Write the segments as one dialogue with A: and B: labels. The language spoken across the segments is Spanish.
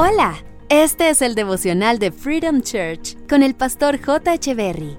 A: Hola, este es el devocional de Freedom Church con el pastor J. Berry.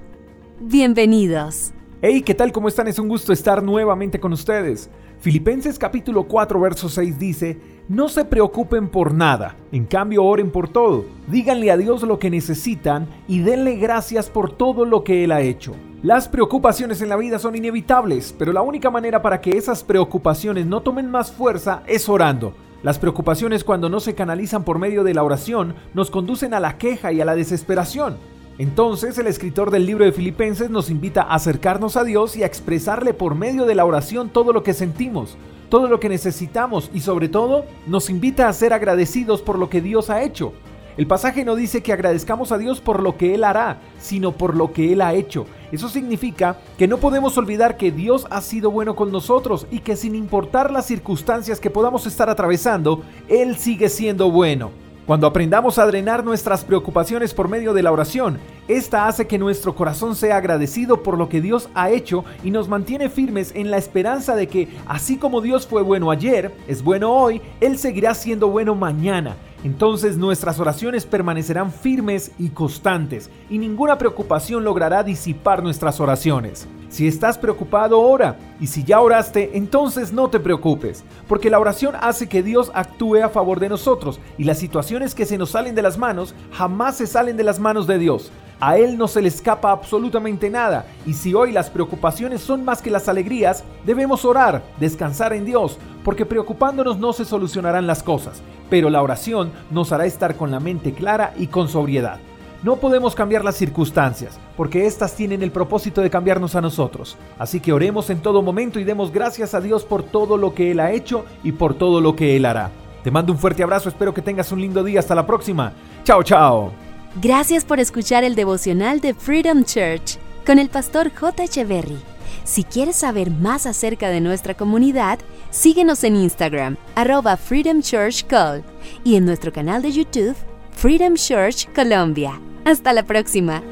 A: Bienvenidos.
B: Hey, ¿qué tal? ¿Cómo están? Es un gusto estar nuevamente con ustedes. Filipenses capítulo 4, verso 6 dice, No se preocupen por nada, en cambio oren por todo, díganle a Dios lo que necesitan y denle gracias por todo lo que Él ha hecho. Las preocupaciones en la vida son inevitables, pero la única manera para que esas preocupaciones no tomen más fuerza es orando. Las preocupaciones cuando no se canalizan por medio de la oración nos conducen a la queja y a la desesperación. Entonces el escritor del libro de Filipenses nos invita a acercarnos a Dios y a expresarle por medio de la oración todo lo que sentimos, todo lo que necesitamos y sobre todo nos invita a ser agradecidos por lo que Dios ha hecho. El pasaje no dice que agradezcamos a Dios por lo que Él hará, sino por lo que Él ha hecho. Eso significa que no podemos olvidar que Dios ha sido bueno con nosotros y que sin importar las circunstancias que podamos estar atravesando, Él sigue siendo bueno. Cuando aprendamos a drenar nuestras preocupaciones por medio de la oración, esta hace que nuestro corazón sea agradecido por lo que Dios ha hecho y nos mantiene firmes en la esperanza de que, así como Dios fue bueno ayer, es bueno hoy, Él seguirá siendo bueno mañana entonces nuestras oraciones permanecerán firmes y constantes, y ninguna preocupación logrará disipar nuestras oraciones. Si estás preocupado, ora, y si ya oraste, entonces no te preocupes, porque la oración hace que Dios actúe a favor de nosotros, y las situaciones que se nos salen de las manos jamás se salen de las manos de Dios. A Él no se le escapa absolutamente nada, y si hoy las preocupaciones son más que las alegrías, debemos orar, descansar en Dios, porque preocupándonos no se solucionarán las cosas, pero la oración nos hará estar con la mente clara y con sobriedad. No podemos cambiar las circunstancias, porque éstas tienen el propósito de cambiarnos a nosotros. Así que oremos en todo momento y demos gracias a Dios por todo lo que Él ha hecho y por todo lo que Él hará. Te mando un fuerte abrazo, espero que tengas un lindo día. Hasta la próxima. Chao, chao.
A: Gracias por escuchar el devocional de Freedom Church con el pastor J. Echeverry. Si quieres saber más acerca de nuestra comunidad, síguenos en Instagram, arroba Freedom Church Call, y en nuestro canal de YouTube, Freedom Church Colombia. Hasta la próxima.